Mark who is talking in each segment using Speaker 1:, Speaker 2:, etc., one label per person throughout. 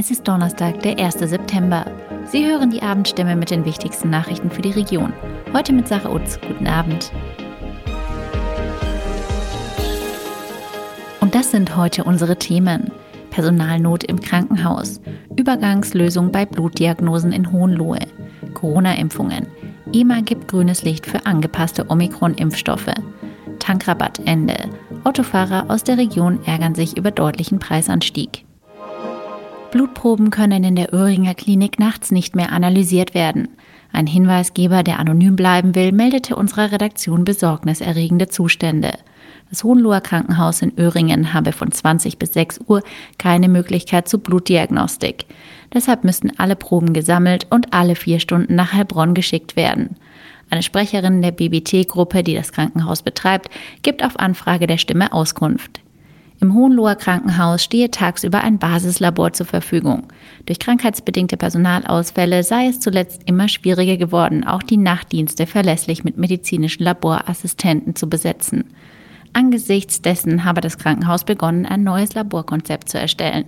Speaker 1: Es ist Donnerstag, der 1. September. Sie hören die Abendstimme mit den wichtigsten Nachrichten für die Region. Heute mit Sarah Utz. Guten Abend. Und das sind heute unsere Themen. Personalnot im Krankenhaus, Übergangslösung bei Blutdiagnosen in Hohenlohe, Corona-Impfungen, EMA gibt grünes Licht für angepasste Omikron-Impfstoffe, Tankrabattende, Autofahrer aus der Region ärgern sich über deutlichen Preisanstieg. Blutproben können in der Öhringer Klinik nachts nicht mehr analysiert werden. Ein Hinweisgeber, der anonym bleiben will, meldete unserer Redaktion besorgniserregende Zustände. Das Hohenloher Krankenhaus in Öhringen habe von 20 bis 6 Uhr keine Möglichkeit zur Blutdiagnostik. Deshalb müssten alle Proben gesammelt und alle vier Stunden nach Heilbronn geschickt werden. Eine Sprecherin der BBT-Gruppe, die das Krankenhaus betreibt, gibt auf Anfrage der Stimme Auskunft. Im Hohenloher Krankenhaus stehe tagsüber ein Basislabor zur Verfügung. Durch krankheitsbedingte Personalausfälle sei es zuletzt immer schwieriger geworden, auch die Nachtdienste verlässlich mit medizinischen Laborassistenten zu besetzen. Angesichts dessen habe das Krankenhaus begonnen, ein neues Laborkonzept zu erstellen.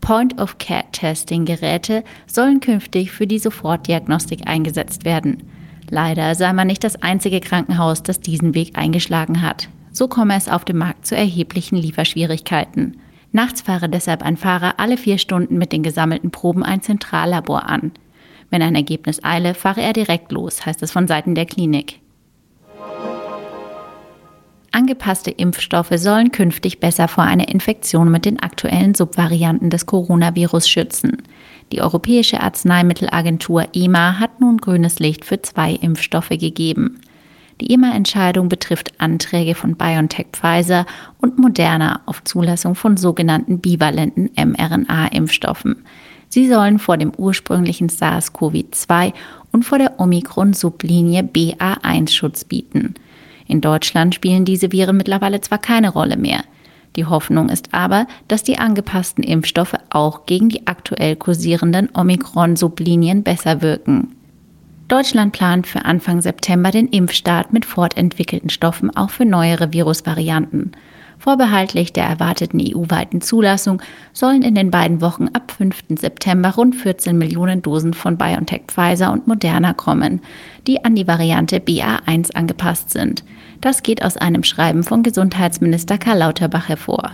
Speaker 1: Point-of-Care-Testing-Geräte sollen künftig für die Sofortdiagnostik eingesetzt werden. Leider sei man nicht das einzige Krankenhaus, das diesen Weg eingeschlagen hat. So komme es auf dem Markt zu erheblichen Lieferschwierigkeiten. Nachts fahre deshalb ein Fahrer alle vier Stunden mit den gesammelten Proben ein Zentrallabor an. Wenn ein Ergebnis eile, fahre er direkt los, heißt es von Seiten der Klinik. Angepasste Impfstoffe sollen künftig besser vor einer Infektion mit den aktuellen Subvarianten des Coronavirus schützen. Die Europäische Arzneimittelagentur EMA hat nun grünes Licht für zwei Impfstoffe gegeben. Die EMA-Entscheidung betrifft Anträge von BioNTech Pfizer und Moderna auf Zulassung von sogenannten bivalenten mRNA-Impfstoffen. Sie sollen vor dem ursprünglichen SARS-CoV-2 und vor der Omikron-Sublinie BA1 Schutz bieten. In Deutschland spielen diese Viren mittlerweile zwar keine Rolle mehr. Die Hoffnung ist aber, dass die angepassten Impfstoffe auch gegen die aktuell kursierenden Omikron-Sublinien besser wirken. Deutschland plant für Anfang September den Impfstart mit fortentwickelten Stoffen auch für neuere Virusvarianten. Vorbehaltlich der erwarteten EU-weiten Zulassung sollen in den beiden Wochen ab 5. September rund 14 Millionen Dosen von BioNTech Pfizer und Moderna kommen, die an die Variante BA1 angepasst sind. Das geht aus einem Schreiben von Gesundheitsminister Karl Lauterbach hervor.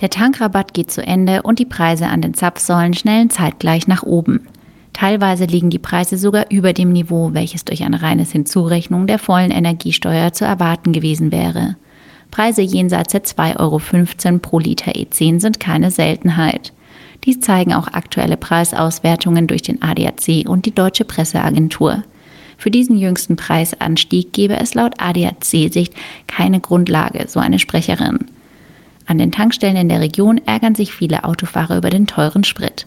Speaker 1: Der Tankrabatt geht zu Ende und die Preise an den Zapfsäulen schnellen zeitgleich nach oben. Teilweise liegen die Preise sogar über dem Niveau, welches durch eine reine Hinzurechnung der vollen Energiesteuer zu erwarten gewesen wäre. Preise jenseits der 2,15 Euro pro Liter E10 sind keine Seltenheit. Dies zeigen auch aktuelle Preisauswertungen durch den ADAC und die Deutsche Presseagentur. Für diesen jüngsten Preisanstieg gebe es laut ADAC-Sicht keine Grundlage, so eine Sprecherin. An den Tankstellen in der Region ärgern sich viele Autofahrer über den teuren Sprit.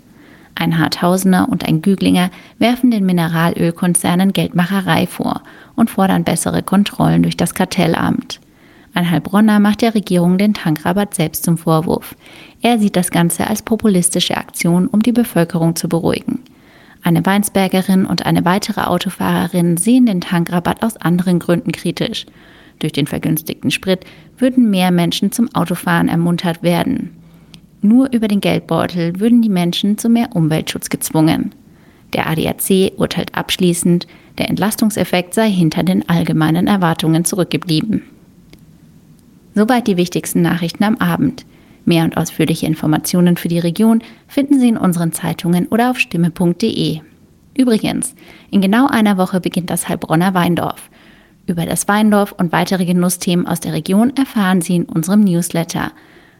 Speaker 1: Ein Harthausener und ein Güglinger werfen den Mineralölkonzernen Geldmacherei vor und fordern bessere Kontrollen durch das Kartellamt. Ein Heilbronner macht der Regierung den Tankrabatt selbst zum Vorwurf. Er sieht das Ganze als populistische Aktion, um die Bevölkerung zu beruhigen. Eine Weinsbergerin und eine weitere Autofahrerin sehen den Tankrabatt aus anderen Gründen kritisch. Durch den vergünstigten Sprit würden mehr Menschen zum Autofahren ermuntert werden. Nur über den Geldbeutel würden die Menschen zu mehr Umweltschutz gezwungen. Der ADAC urteilt abschließend, der Entlastungseffekt sei hinter den allgemeinen Erwartungen zurückgeblieben. Soweit die wichtigsten Nachrichten am Abend. Mehr und ausführliche Informationen für die Region finden Sie in unseren Zeitungen oder auf stimme.de. Übrigens, in genau einer Woche beginnt das Heilbronner Weindorf. Über das Weindorf und weitere Genussthemen aus der Region erfahren Sie in unserem Newsletter –